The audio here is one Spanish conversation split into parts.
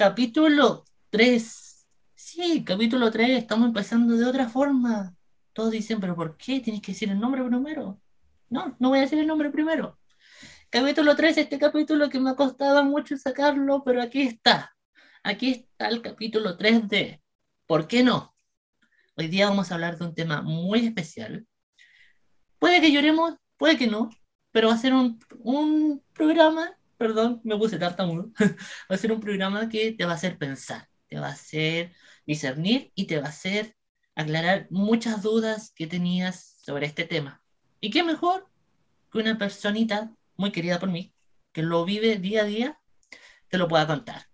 capítulo 3. Sí, capítulo 3, estamos empezando de otra forma. Todos dicen, pero ¿por qué tienes que decir el nombre primero? No, no voy a decir el nombre primero. Capítulo 3, este capítulo que me ha costado mucho sacarlo, pero aquí está. Aquí está el capítulo 3 de ¿Por qué no? Hoy día vamos a hablar de un tema muy especial. Puede que lloremos, puede que no, pero va a ser un, un programa, perdón, me puse tartamudo, va a ser un programa que te va a hacer pensar, te va a hacer discernir y te va a hacer aclarar muchas dudas que tenías sobre este tema. ¿Y qué mejor que una personita muy querida por mí, que lo vive día a día, te lo pueda contar?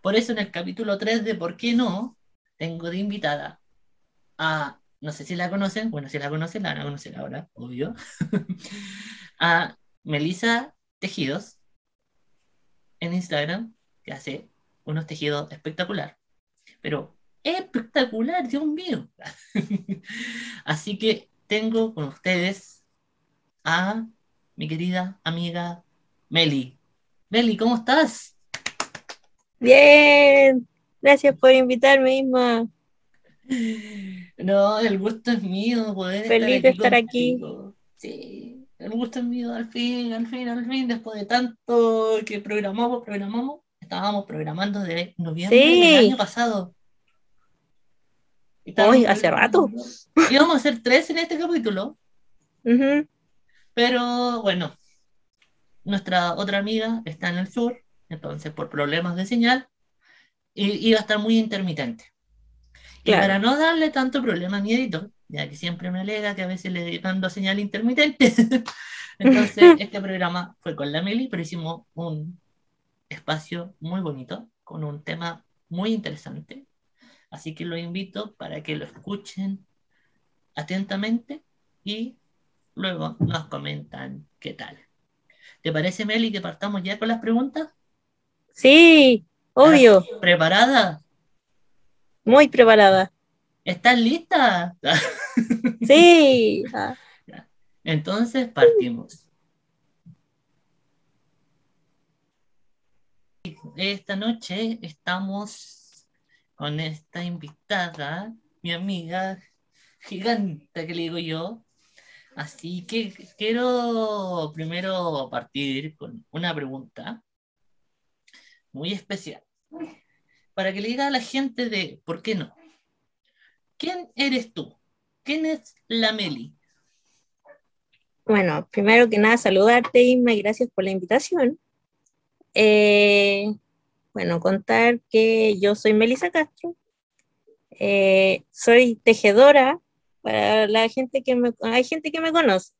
Por eso en el capítulo 3 de ¿Por qué no? tengo de invitada a, no sé si la conocen, bueno, si la conocen, la van a conocer ahora, obvio, a Melissa Tejidos en Instagram, que hace unos tejidos espectacular. Pero espectacular, Dios mío. Así que tengo con ustedes a mi querida amiga Meli. Meli, ¿cómo estás? Bien, gracias por invitarme, Isma. No, el gusto es mío, poder Feliz de estar aquí. Sí, el gusto es mío, al fin, al fin, al fin, después de tanto que programamos, programamos, estábamos programando de noviembre del año pasado. Hoy, hace rato. Íbamos a hacer tres en este capítulo. Pero bueno, nuestra otra amiga está en el sur, entonces por problemas de señal, iba a estar muy intermitente. Y para no darle tanto problema a mi editor, ya que siempre me alega que a veces le mando señal intermitente, entonces este programa fue con la Meli, pero hicimos un espacio muy bonito, con un tema muy interesante. Así que lo invito para que lo escuchen atentamente y luego nos comentan qué tal. ¿Te parece, Meli, que partamos ya con las preguntas? Sí, obvio. ¿Preparada? Muy preparada. ¿Estás lista? Sí. Entonces partimos. Esta noche estamos con esta invitada, mi amiga gigante que le digo yo. Así que quiero primero partir con una pregunta muy especial para que le diga a la gente de por qué no. ¿Quién eres tú? ¿Quién es la Meli? Bueno, primero que nada, saludarte, Inma, y gracias por la invitación. Eh, bueno, contar que yo soy Melisa Castro, eh, soy tejedora para la gente que me, hay gente que me conoce,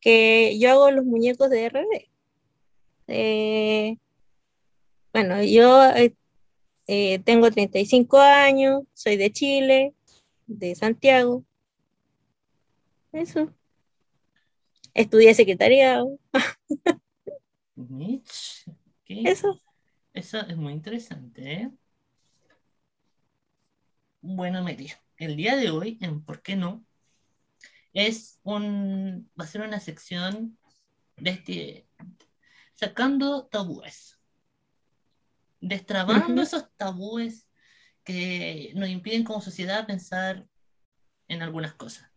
que yo hago los muñecos de RD. Eh, bueno, yo tengo 35 años, soy de Chile, de Santiago. Eso. Estudié secretariado. Eso. Eso es muy interesante, ¿eh? Bueno, Meli, el día de hoy, en ¿Por qué no? Es un, va a ser una sección de este, sacando tabúes, destrabando esos tabúes que nos impiden como sociedad pensar en algunas cosas.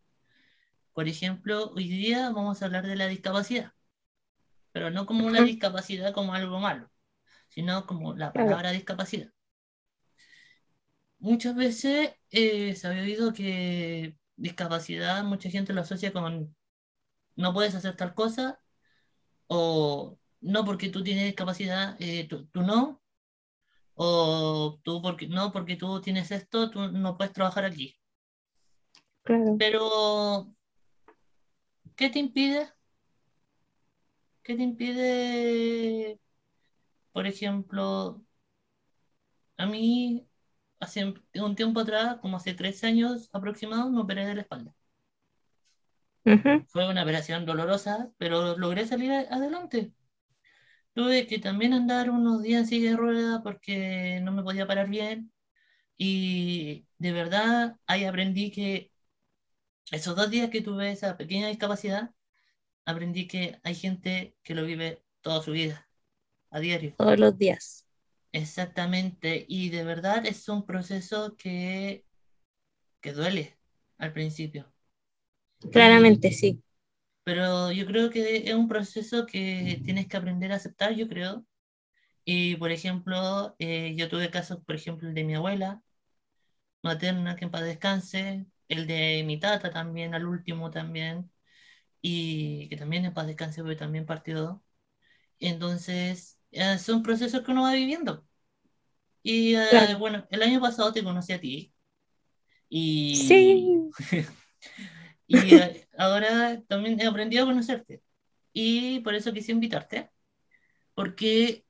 Por ejemplo, hoy día vamos a hablar de la discapacidad, pero no como una discapacidad como algo malo, sino como la palabra discapacidad. Muchas veces eh, se había oído que discapacidad, mucha gente lo asocia con no puedes hacer tal cosa, o no porque tú tienes discapacidad, eh, tú, no, o tú porque no porque tú tienes esto, tú no puedes trabajar aquí. Pero, ¿qué te impide? ¿Qué te impide, por ejemplo, a mí hace un tiempo atrás, como hace tres años aproximadamente, me operé de la espalda. Fue una operación dolorosa, pero logré salir adelante. Tuve que también andar unos días en silla de rueda porque no me podía parar bien. Y de verdad ahí aprendí que esos dos días que tuve esa pequeña discapacidad, aprendí que hay gente que lo vive toda su vida, a diario. Todos los días. Exactamente, y de verdad es un proceso que, que duele al principio. Claramente, Y- sí. pero yo creo que es un proceso que tienes que aprender a aceptar, yo creo. Y por ejemplo, eh, yo tuve casos, por ejemplo, el de mi abuela materna, que en paz descanse, el de mi tata también, al último también, y que también en paz descanse, porque también partió. Entonces, eh, son procesos que uno va viviendo. Y eh, bueno, el año pasado te conocí a ti y, Sí, y eh, ahora también he aprendido a conocerte. Y por eso quise invitarte, porque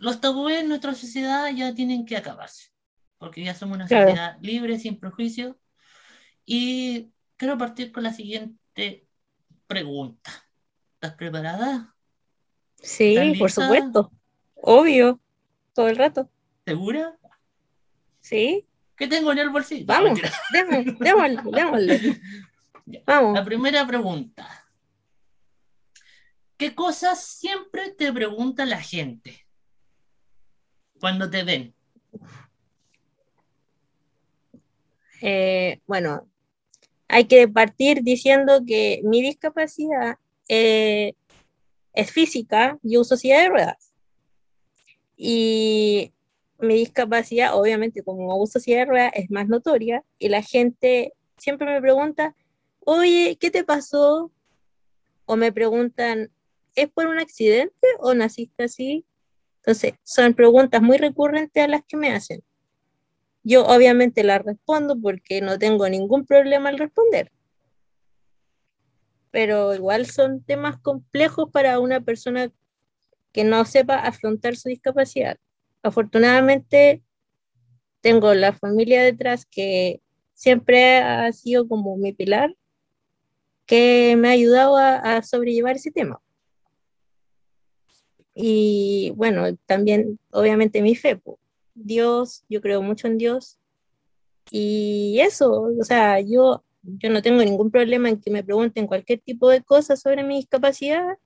los tabúes en nuestra sociedad ya tienen que acabarse, porque ya somos una claro. sociedad libre, sin prejuicios. Y quiero partir con la siguiente pregunta. ¿Estás preparada? Sí, ¿Estás por supuesto. Obvio. Todo el rato. ¿Segura? Sí. ¿Qué tengo en el bolsillo? Vamos. Démosle, démosle. Vamos. La primera pregunta. ¿Qué cosas siempre te pregunta la gente cuando te ven? Eh, bueno, hay que partir diciendo que mi discapacidad eh, es física, yo uso silla de ruedas. Y mi discapacidad, obviamente, como uso silla de ruedas, es más notoria. Y la gente siempre me pregunta, oye, ¿qué te pasó? O me preguntan, ¿es por un accidente o naciste así? Entonces, son preguntas muy recurrentes a las que me hacen. Yo obviamente las respondo porque no tengo ningún problema al responder. Pero igual son temas complejos para una persona que no sepa afrontar su discapacidad. Afortunadamente, tengo la familia detrás que siempre ha sido como mi pilar, que me ha ayudado a, a sobrellevar ese tema. Y bueno, también obviamente mi fe. Dios, yo creo mucho en Dios. Y eso, o sea, yo, yo no tengo ningún problema en que me pregunten cualquier tipo de cosa sobre mi discapacidad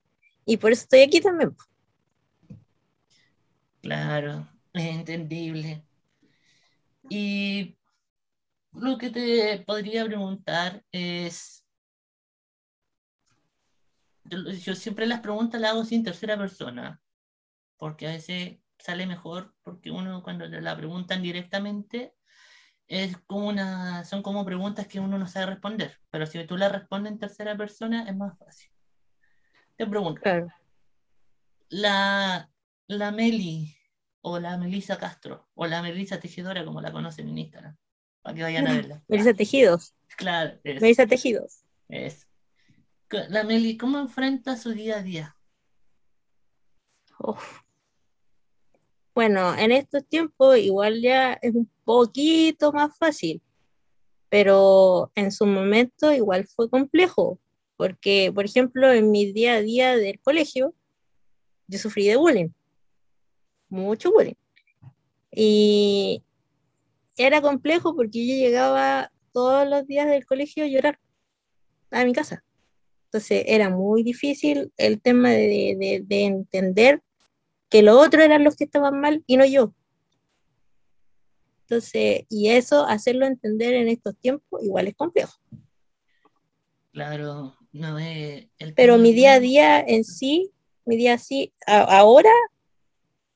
y por eso estoy aquí también. Claro, es entendible. Y lo que te podría preguntar es, yo siempre las preguntas las hago sin tercera persona, porque a veces sale mejor, porque uno cuando te la preguntan directamente es como una, son como preguntas que uno no sabe responder, pero si tú las respondes en tercera persona es más fácil. Te pregunto, Claro. la, la Meli o la Melisa Castro o la Melisa Tejedora como la conocen en Instagram, para que vayan a verla. Melissa Tejidos, Claro, es, Melissa Tejidos. es. La Meli, ¿cómo enfrenta su día a día? Uf. Bueno, en estos tiempos igual ya es un poquito más fácil, pero en su momento igual fue complejo, porque, por ejemplo, en mi día a día del colegio, yo sufrí de bullying, mucho bullying. Y era complejo porque yo llegaba todos los días del colegio a llorar a mi casa. Entonces era muy difícil el tema de, de- de entender que los otros eran los que estaban mal y no yo. Entonces, y eso, hacerlo entender en estos tiempos, igual es complejo. Claro, no es el Pero mi día a día en sí, mi día así, ahora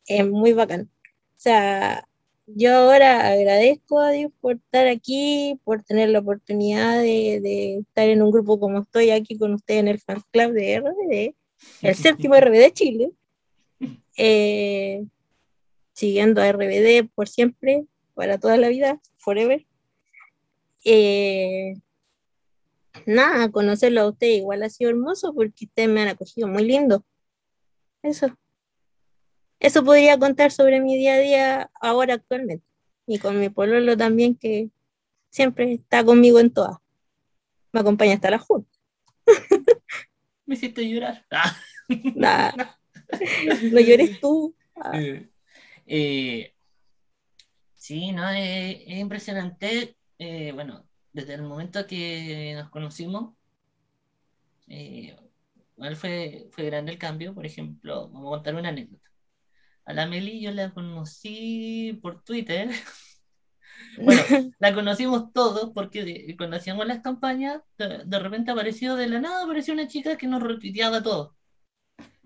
es muy bacán. O sea, yo ahora agradezco a Dios por estar aquí, por tener la oportunidad de, de estar en un grupo como estoy aquí con usted en el fan club de RBD, el séptimo RBD Chile, eh, siguiendo a RBD por siempre, para toda la vida, forever. Eh, nada, conocerlo a usted igual ha sido hermoso porque ustedes me han acogido muy lindo. Eso. Eso podría contar sobre mi día a día ahora actualmente. Y con mi pololo también, que siempre está conmigo en todas. Me acompaña hasta la junta. Me hiciste llorar. Ah. Nada. No llores tú. Ah, Eh, sí, no, es, es impresionante. eh, bueno, desde el momento que nos conocimos, eh, fue, fue grande el cambio. Por ejemplo, vamos a contar una anécdota. A la Meli yo la conocí por Twitter. Bueno, la conocimos todos porque cuando hacíamos las campañas, de, de repente apareció de la nada, apareció una chica que nos retuiteaba todo.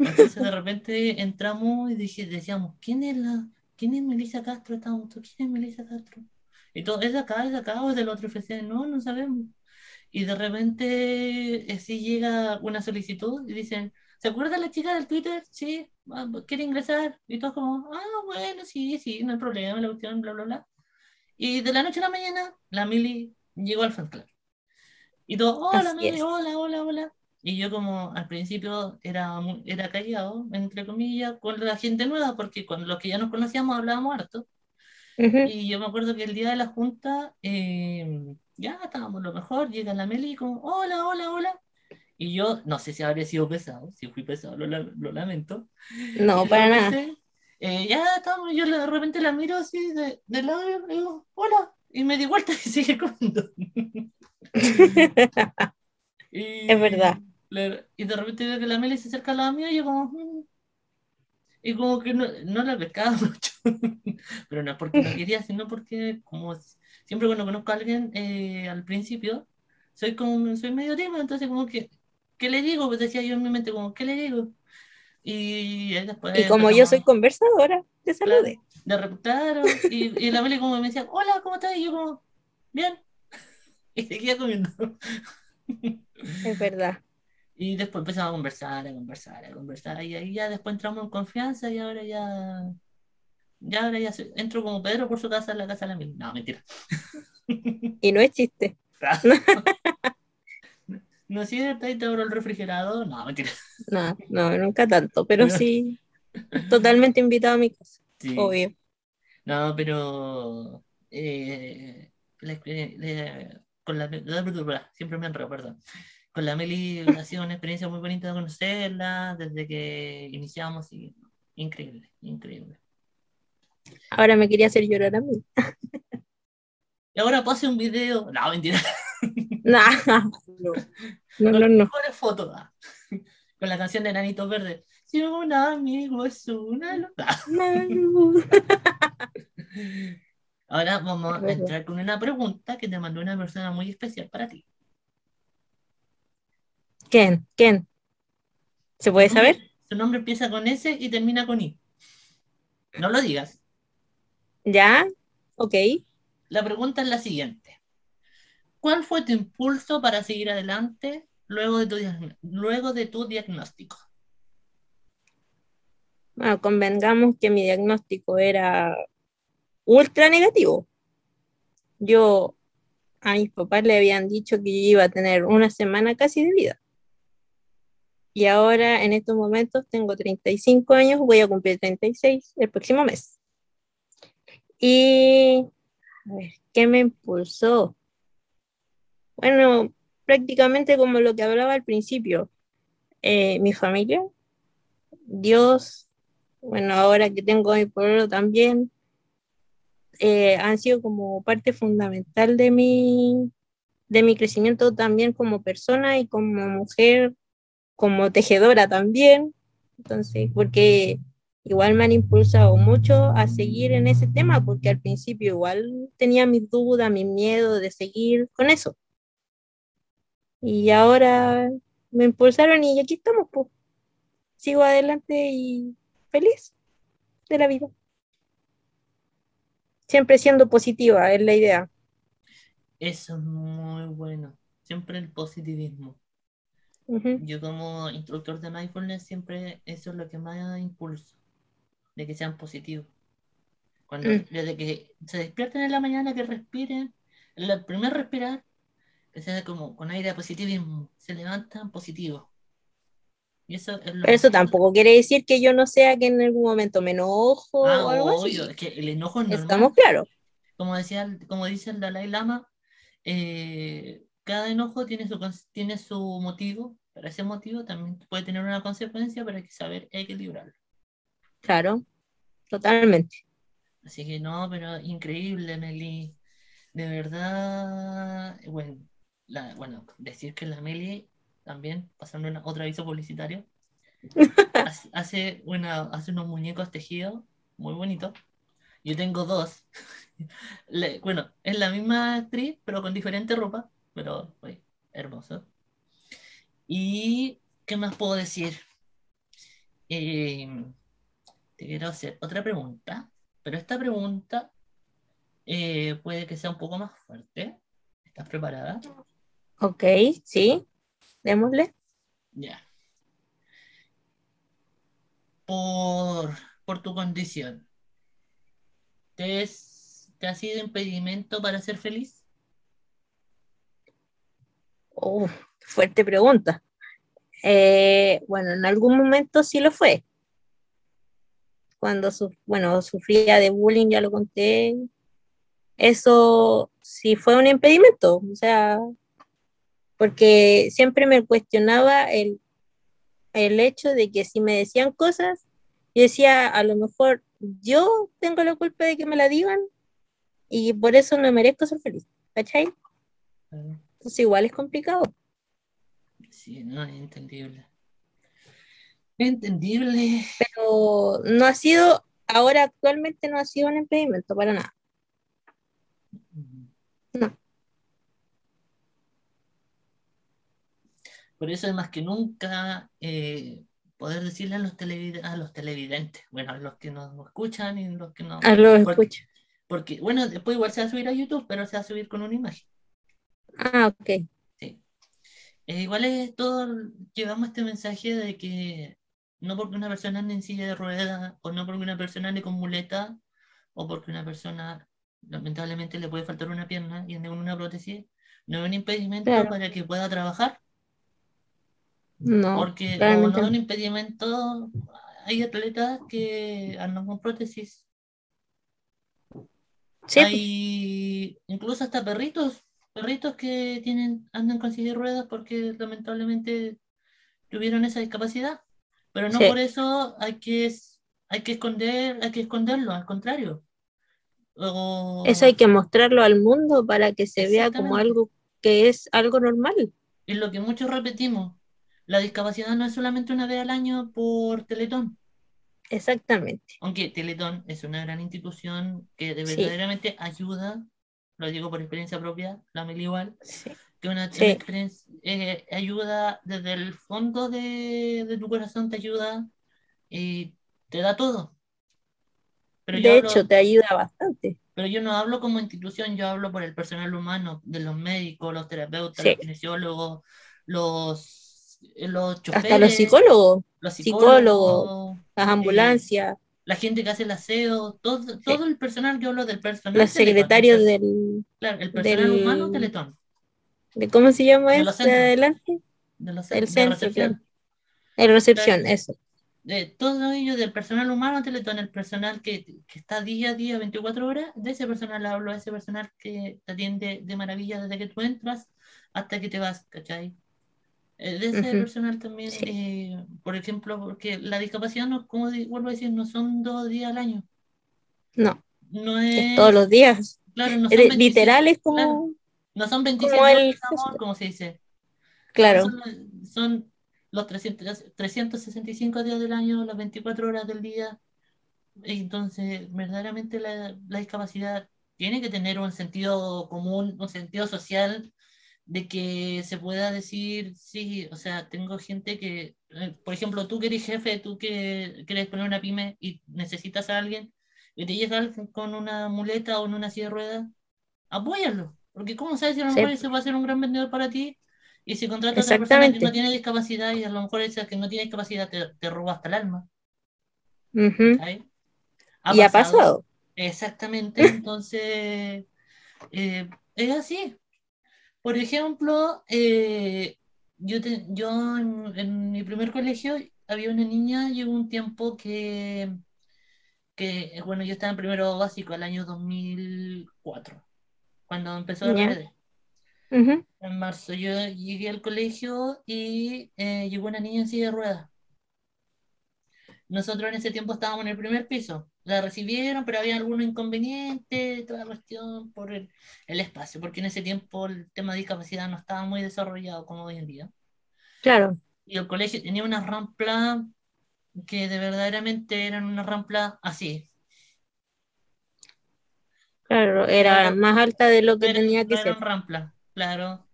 Entonces de repente entramos y dije, decíamos, ¿quién es la, quién es Melissa Castro? Estábamos ¿quién es Melissa Castro? Y todo, ¿es de acá, es de acá o es del otro FC? No, no sabemos. Y de repente así llega una solicitud y dicen, ¿se acuerda la chica del Twitter? Sí, ah, quiere ingresar. Y todos como, ah, bueno, sí, sí, no hay problema, la cuestión, bla, bla, bla. Y de la noche a la mañana, la Mili llegó al fan club. Y todo, hola, Mili, hola, hola, hola. Y yo como al principio era, era callado, entre comillas, con la gente nueva, porque con los que ya nos conocíamos hablábamos harto. Ujú. Y yo me acuerdo que el día de la junta, eh, ya estábamos lo mejor, llega la Meli como, hola, hola, hola. Y yo, no sé si habría sido pesado, si fui pesado, lo, lo lamento. No, para nada. eh, ya estábamos, yo de repente la miro así de, de lado y le digo, hola. Y me di vuelta y sigue comiendo. Y, Es verdad. Le- y de repente veo que la Meli se acerca al lado mío y yo como... "Mm". Y como que no, no la pescaba mucho. Pero no es porque no quería, sino porque como siempre cuando conozco a alguien eh, al principio, soy como, soy medio tímido, entonces como que, ¿qué le digo? Pues decía yo en mi mente como, ¿qué le digo? Y ahí después Y como yo soy conversadora, te saludé. de repente, claro, y, y la Meli como me decía, hola, ¿cómo estás? Y yo como, bien. Y seguía comiendo. Es verdad. Y después empezamos a conversar, a conversar, a conversar. Y ahí ya después entramos en confianza y ahora ya. Ya ahora ya se- entro como Pedro por su casa en la casa de la Mili. No, mentira. Y no es chiste. No es cierto, ahí te abro el refrigerador. No, mentira. No, no, nunca tanto, pero sí, totalmente invitado a mi casa, Sí. obvio. No, pero. eh, la la- con la, siempre me enredo, perdón. Con la Meli ha sido una experiencia muy bonita de conocerla desde que iniciamos y increíble, increíble. Ahora me quería hacer llorar a mí. Y ahora pase un video. No, mentira. Nah, no, no, Con no, no. fotos. ah. Con la canción de Nanitos Verdes. Si un amigo es una no. Ahora vamos a entrar con una pregunta que te mandó una persona muy especial para ti. ¿Quién? ¿Quién? ¿Se puede saber? Su nombre empieza con S y termina con I. No lo digas. ¿Ya? Ok. La pregunta es la siguiente. ¿Cuál fue tu impulso para seguir adelante luego de tu, luego de tu diagnóstico? Bueno, convengamos que mi diagnóstico era ultra negativo. Yo a mis papás le habían dicho que yo iba a tener una semana casi de vida. Y ahora en estos momentos tengo 35 años, voy a cumplir 36 el próximo mes. Y a ver, ¿qué me impulsó? Bueno, prácticamente como lo que hablaba al principio, eh, mi familia, Dios, bueno, ahora que tengo mi pueblo también, eh, han sido como parte fundamental de mi, de mi crecimiento también como persona y como mujer, como tejedora también. Entonces, porque igual me han impulsado mucho a seguir en ese tema, porque al principio igual tenía mis dudas, mis miedos de seguir con eso. Y ahora me impulsaron y aquí estamos, pues. Sigo adelante y feliz de la vida. Siempre siendo positiva, es la idea. Eso es muy bueno. Siempre el positivismo. Ujú. Yo como instructor de mindfulness siempre eso es lo que más impulso, de que sean positivos. Cuando Mm. desde que se despierten en la mañana, que respiren, el primer respirar, que sea como con aire de positivismo, se levantan positivos. Y eso es lo Pero eso que- tampoco quiere decir que yo no sea que en algún momento me enojo Ah, o algo obvio, así. es que el enojo es normal. Estamos claros. Como decía, como dice el Dalai Lama, eh, cada enojo tiene su, tiene su motivo, pero ese motivo también puede tener una consecuencia, pero hay que saber equilibrarlo. Claro, totalmente. Así que no, pero increíble, Meli. De verdad, bueno, la, bueno, decir que la Meli también, pasando una, otro aviso publicitario, hace, una, hace unos muñecos tejidos muy bonito. Yo tengo dos. Le- bueno, es la misma actriz, pero con diferente ropa, pero oye, hermoso. ¿Y qué más puedo decir? Eh, te quiero hacer otra pregunta, pero esta pregunta eh, puede que sea un poco más fuerte. ¿Estás preparada? Ok, sí, démosle. Ya. Por, por tu condición, ¿te, es- te ha sido impedimento para ser feliz? Oh, fuerte pregunta. Eh, bueno, en algún momento sí lo fue. Cuando su- bueno, sufría de bullying, ya lo conté. Eso sí fue un impedimento, o sea, porque siempre me cuestionaba el, el hecho de que si me decían cosas, yo decía, a lo mejor yo tengo la culpa de que me la digan y por eso no merezco ser feliz, ¿cachai? Entonces igual es complicado. Sí, no, es entendible. Entendible. pero no ha sido, ahora actualmente no ha sido un impedimento para nada. No. Por eso es más que nunca eh, poder decirle a los, televid- a los televidentes, bueno, a los que nos escuchan y los que no... A lo Porque- escucho. Porque, bueno, después igual se va a subir a YouTube, pero se va a subir con una imagen. Ah, ok. Sí. Eh, igual es todo, llevamos este mensaje de que no porque una persona ande en silla de ruedas, o no porque una persona ande con muleta, o porque una persona lamentablemente le puede faltar una pierna y ande con una prótesis, no es un impedimento Claro. para que pueda trabajar. No, Porque como no es un impedimento, hay atletas que andan con prótesis. Sí, Hay incluso hasta perritos, perritos que tienen, andan con silla de ruedas porque lamentablemente tuvieron esa discapacidad. Pero no Sí. por eso hay que, hay que esconder, hay que esconderlo, al contrario. O- eso hay que mostrarlo al mundo para que se vea como algo que es algo normal. es lo que muchos repetimos. La discapacidad no es solamente una vez al año por Teletón. Exactamente. Aunque Teletón es una gran institución que de Sí. verdaderamente ayuda, lo digo por experiencia propia, la Mel igual, Sí. que una, Sí. experiencia, eh, ayuda desde el fondo de, de tu corazón, te ayuda y te da todo. Pero yo De hablo- hecho, te ayuda bastante. pero yo no hablo como institución, yo hablo por el personal humano, de los médicos, los terapeutas, Sí. los kinesiólogos, los, los choferes, Hasta los psicólogos, los psicólogos, psicólogos, las eh, ambulancias, la gente que hace el aseo, todo, todo el personal, yo hablo del personal. los Teletón, secretarios el, del, claro, el personal del- humano Teletón, de cómo se llama De este centros. adelante, de, los, El de centro, recepción. el recepción, Claro. eso. de todo ello del personal humano Teletón, el personal que, que está día a día, 24 horas, de ese personal hablo, de ese personal que te atiende de maravilla desde que tú entras hasta que te vas, ¿cachai? Eh, De ese Ujú. personal también, Sí. eh, por ejemplo, porque la discapacidad, no, como vuelvo a decir, no son dos días al año. No, No es es, todos los días. claro, no son Eres- 27 literal es como, claro. no son 27 como el amor, como se dice. claro, Son, son los 300, 365 días del año, las 24 horas del día. Entonces, verdaderamente la, la discapacidad tiene que tener un sentido común, un sentido social, de que se pueda decir, sí, o sea, tengo gente que, eh, por ejemplo, tú que eres jefe, tú que quieres poner una pyme y necesitas a alguien, y te llega alguien con una muleta o en una silla de ruedas, apóyalo, porque ¿cómo sabes si a lo Sí. mejor ese va a ser un gran vendedor para ti? Y si contratas a otra persona que no tiene discapacidad y a lo mejor esa que no tiene discapacidad te, te roba hasta el alma, Ujú. ¿sabes? Y ha pasado. Exactamente, entonces eh, es así. Por ejemplo, eh, yo, te- yo en, en mi primer colegio había una niña, llegó un tiempo que, que, eh, bueno, yo estaba en primero básico, el año 2004, cuando empezó. RBD. Ujú. En marzo yo llegué al colegio y eh, llegó una niña en silla de ruedas. Nosotros en ese tiempo estábamos en el primer piso. La recibieron, pero había algún inconveniente, toda la cuestión por el, el espacio, porque en ese tiempo el tema de discapacidad no estaba muy desarrollado como hoy en día. Claro, Y el colegio tenía una rampla que de verdaderamente eran una rampla así. Claro, era Claro, más alta de lo que tenía que ser. eran ramplas, claro.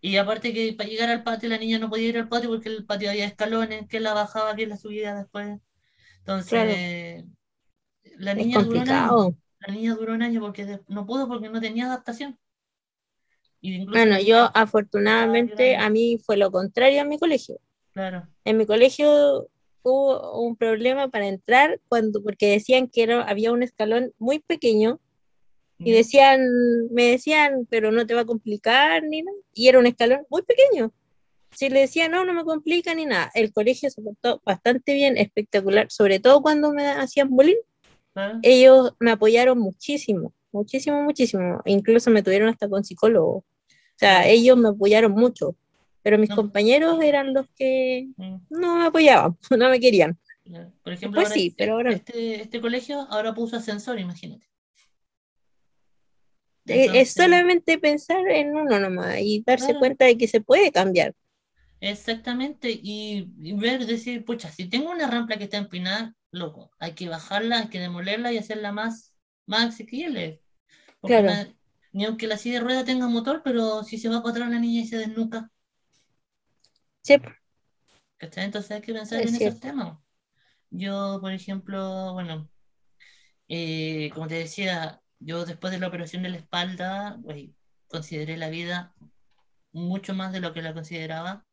Y aparte que para llegar al patio la niña no podía ir al patio porque el patio había escalones, que la bajaba, que la subía después. Claro, Entonces, la es niña duró un año. La niña duró un año porque no pudo porque no tenía adaptación. Y la Bueno, yo afortunadamente a mí fue lo contrario en mi colegio. Claro. En mi colegio hubo un problema para entrar cuando, porque decían que era, había un escalón muy pequeño y decían, me decían, pero no te va a complicar ni nada. Y era un escalón muy pequeño. Si le decía, no, no me complica ni nada. El colegio se portó bastante bien, espectacular, sobre todo cuando me hacían bullying. Claro. Ellos me apoyaron muchísimo, muchísimo, muchísimo. Incluso me tuvieron hasta con psicólogo. O sea, ellos me apoyaron mucho, pero mis No. compañeros eran los que Mm, no me apoyaban, no me querían. Por ejemplo, ahora sí, este, pero ahora este, este colegio ahora puso ascensor, imagínate. Eh, Es Entonces, solamente pensar en uno nomás y darse Claro. cuenta de que se puede cambiar. Exactamente, y, y ver, decir, pucha, si tengo una rampa que está empinada, loco, hay que bajarla, hay que demolerla y hacerla más, más asequible. Claro. ni aunque la silla de rueda tenga motor, pero si se va para atrás la niña y se desnuca, Sí. Entonces hay que pensar Es en esos temas. Yo, por ejemplo, bueno, eh, como te decía, yo después de la operación de la espalda, güey, consideré la vida mucho más de lo que la consideraba.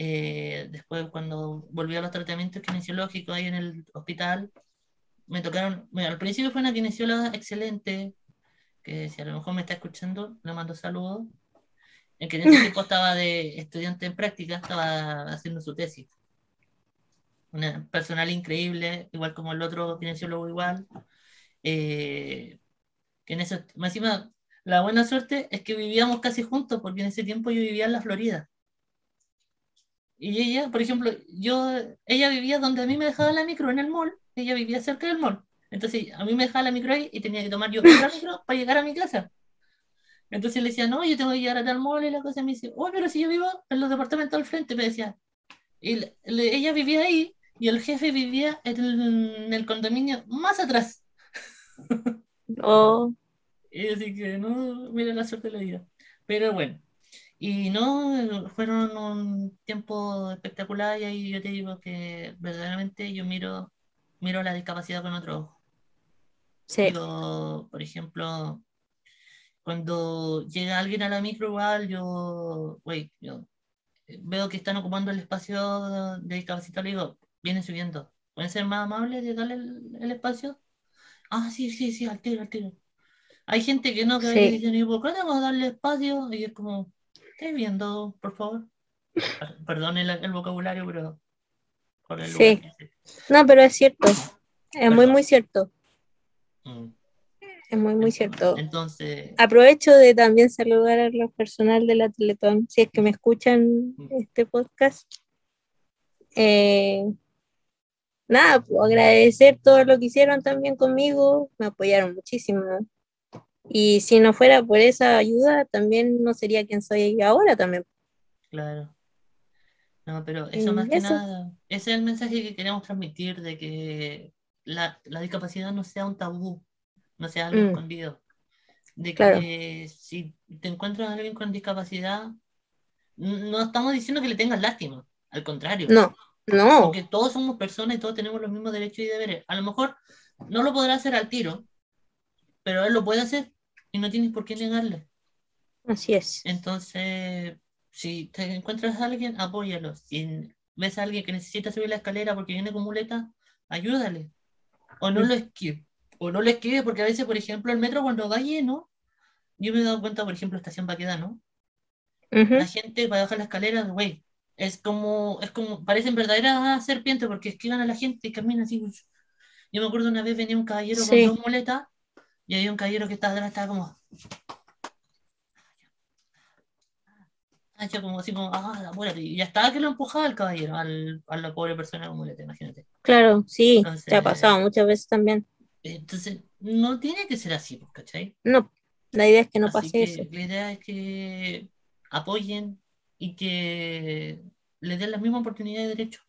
Eh, después, cuando volví a los tratamientos kinesiológicos ahí en el hospital, me tocaron, bueno, al principio fue una kinesióloga excelente, que si a lo mejor me está escuchando, le mando saludos. En que en ese tiempo estaba de estudiante en práctica, estaba haciendo su tesis. Una personal increíble, igual como el otro kinesiólogo igual. Eh, que en eso, encima, la buena suerte es que vivíamos casi juntos, porque en ese tiempo yo vivía en la Florida. Y ella, por ejemplo, yo, ella vivía donde a mí me dejaba la micro en el mall, ella vivía cerca del mall. Entonces a mí me dejaba la micro ahí y tenía que tomar yo otra micro para llegar a mi casa. Entonces le decía, no, yo tengo que llegar a tal mall y la cosa y me dice, oh, pero si yo vivo en los departamentos al frente, me decía. Y le- le- ella vivía ahí y el jefe vivía en el, en el condominio más atrás. O Y así que no, mira la suerte de la vida. Pero bueno, y no, fueron un tiempo espectacular y ahí yo te digo que verdaderamente yo miro, miro la discapacidad con otro ojo. sí, Digo, por ejemplo, cuando llega alguien a la micro igual, yo, güey, yo veo que están ocupando el espacio de discapacidad, le digo, vienen subiendo. ¿Pueden ser más amables de darle el, el espacio? Ah, sí, sí, sí, al tiro, al tiro. Hay gente que no, que sí, dicen, ¿y por qué que darle espacio? Y es como, estoy viendo, por favor. Per- Perdón el, el vocabulario, pero por el Sí. no, pero es cierto, es muy, Perdón. muy cierto, Mm. es muy, muy cierto. Entonces, Aprovecho de también saludar a los personal de la Teletón, si es que me escuchan este podcast. Eh, nada, pues, agradecer todo lo que hicieron también conmigo, me apoyaron muchísimo. Y si no fuera por esa ayuda, también no sería quien soy ahora también. claro. No, pero eso más que eso. nada, ese es el mensaje que queremos transmitir de que la, la discapacidad no sea un tabú, no sea algo Mm. escondido. De Claro. que si te encuentras a alguien con discapacidad, no estamos diciendo que le tengas lástima, al contrario. No, no, Porque todos somos personas y todos tenemos los mismos derechos y deberes. A lo mejor no lo podrá hacer al tiro, pero él lo puede hacer y no tienes por qué negarle. así es. Entonces, si te encuentras a alguien, apóyalo. Si ves a alguien que necesita subir la escalera porque viene con muleta, ayúdale. O no lo esquive. O no lo esquive porque a veces, por ejemplo, el metro cuando va lleno, yo me he dado cuenta, por ejemplo, estación Baquedano, Ujú, la gente para bajar la escalera, güey, es como, es como, parecen verdaderas serpientes porque esquivan a la gente y caminan así. Yo me acuerdo una vez venía un caballero Sí. con dos muletas y había un caballero que estaba atrás, estaba como, como así como, ah, apúrate. Y ya estaba que lo empujaba el caballero, al, a la pobre persona con muleta, imagínate. Claro, sí, te ha Entonces- pasado muchas veces también. Entonces, no tiene que ser así, pues, ¿cachai? No, la idea es que no Así pase que eso. la idea es que apoyen y que les den las mismas oportunidades de derecho.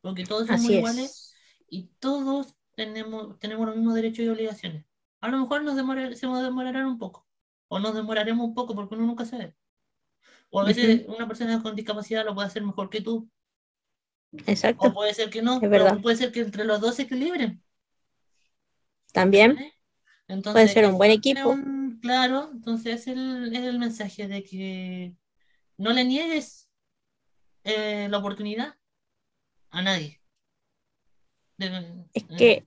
Porque todos somos Así iguales es. y todos tenemos, tenemos los mismos derechos y obligaciones. A lo mejor nos demora, se nos demorarán un poco. O nos demoraremos un poco porque uno nunca sabe. O a veces una persona con discapacidad lo puede hacer mejor que tú. Exacto. O puede ser que no, Es verdad. pero puede ser que entre los dos se equilibren. También. Entonces, puede ser un buen equipo. un- claro, entonces es el, es el mensaje de que no le niegues eh, la oportunidad a nadie. De- Es eh, que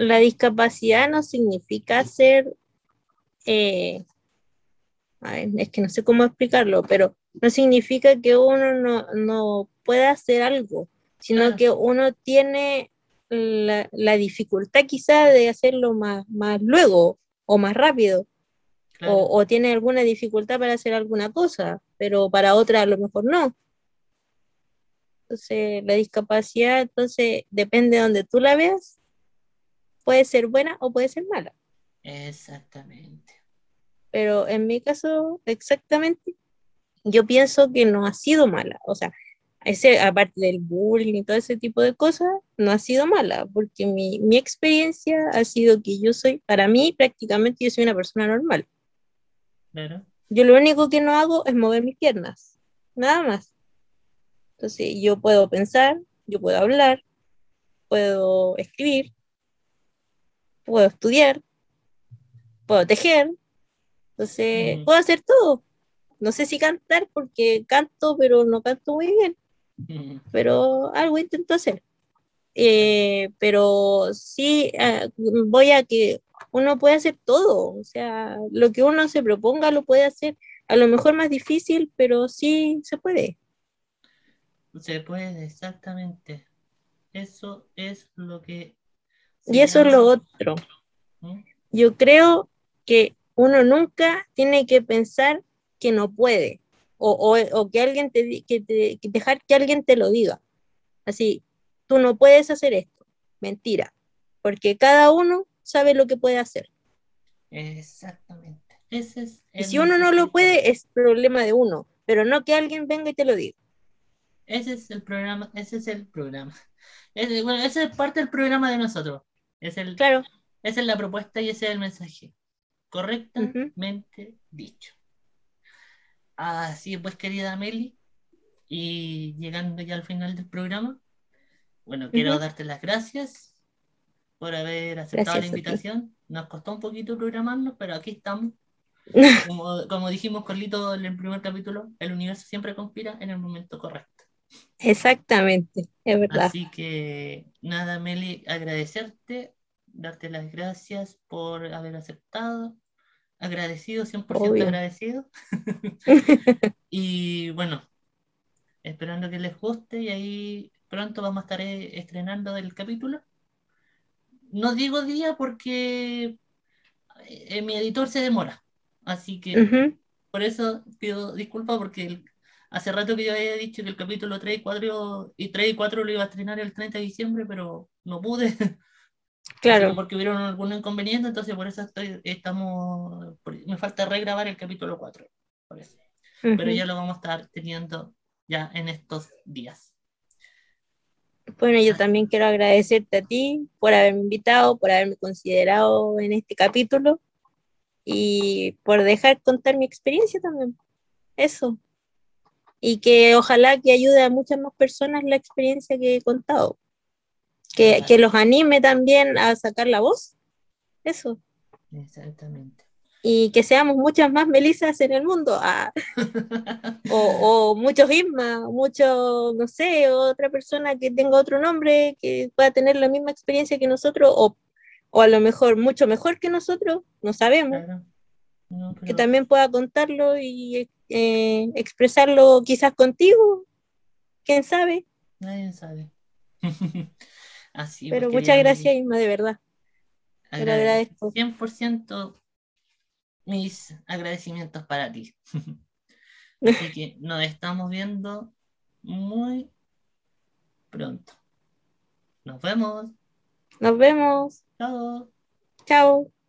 la discapacidad no significa ser, eh, es que no sé cómo explicarlo, pero no significa que uno no, no pueda hacer algo, sino Claro. que uno tiene la, la dificultad quizá de hacerlo más, más luego o más rápido, claro, o, o tiene alguna dificultad para hacer alguna cosa, pero para otra a lo mejor no. Entonces, la discapacidad, entonces, depende de donde tú la veas, puede ser buena o puede ser mala. exactamente. Pero en mi caso, exactamente, yo pienso que no ha sido mala. O sea, ese, aparte del bullying y todo ese tipo de cosas, no ha sido mala, porque mi, mi experiencia ha sido que yo soy, para mí, prácticamente yo soy una persona normal. Claro, Yo lo único que no hago es mover mis piernas, nada más. Entonces, yo puedo pensar, yo puedo hablar, puedo escribir, puedo estudiar, puedo tejer, entonces Ujú. puedo hacer todo. No sé si cantar porque canto, pero no canto muy bien, Mm, pero algo intento hacer. Eh, pero sí eh, voy a que uno puede hacer todo, o sea, lo que uno se proponga lo puede hacer, a lo mejor más difícil, pero sí se puede. Se puede, exactamente. Eso es lo que Y eso es lo otro. Yo creo que uno nunca tiene que pensar que no puede o, o- o que alguien te, que te- dejar que alguien te lo diga. Así, tú no puedes hacer esto. Mentira. Porque cada uno sabe lo que puede hacer. Exactamente. Ese es Y si uno no lo puede, es problema de uno, pero no que alguien venga y te lo diga. Ese es el programa, ese es el programa. Ese- bueno, es parte del programa de nosotros. Es el, Claro, esa es la propuesta y ese es el mensaje. Correctamente dicho. Así pues, querida Meli, y llegando ya al final del programa, bueno, quiero darte las gracias por haber aceptado Gracias la invitación. Nos costó un poquito programarnos, pero aquí estamos. Como, como dijimos con Lito en el primer capítulo, el universo siempre conspira en el momento correcto. exactamente, es verdad. Así que nada, Meli, agradecerte, darte las gracias por haber aceptado. Agradecido, 100% Obvio. agradecido. y bueno, esperando que les guste y ahí pronto vamos a estar eh, estrenando el capítulo. No digo día porque eh, mi editor se demora. Así que Ujú, por eso pido disculpas porque el- hace rato que yo había dicho que el capítulo 3 y 4, y 3 y 4 lo iba a estrenar el 30 de diciembre, pero no pude. Claro, porque hubieron algún inconveniente, entonces por eso estoy, estamos, me falta regrabar el capítulo 4. Por eso. Pero ujú. ya lo vamos a estar teniendo ya en estos días. Bueno, yo también quiero agradecerte a ti por haberme invitado, por haberme considerado en este capítulo y por dejar contar mi experiencia también. Eso. Y que ojalá que ayude a muchas más personas la experiencia que he contado. Que, que los anime también a sacar la voz. Eso. Exactamente. Y que seamos muchas más Melisas en el mundo. Ah, o, o muchos Isma, muchos, no sé, otra persona que tenga otro nombre, que pueda tener la misma experiencia que nosotros, o, o a lo mejor mucho mejor que nosotros, no sabemos, Claro. No, que pero también pueda contarlo y eh, expresarlo quizás contigo, quién sabe. nadie sabe. Así, Pero muchas gracias, Isma, de verdad. Te lo agrade- agradezco. 100% mis agradecimientos para ti. Así que nos estamos viendo muy pronto. Nos vemos. Nos vemos. Chao. Chao.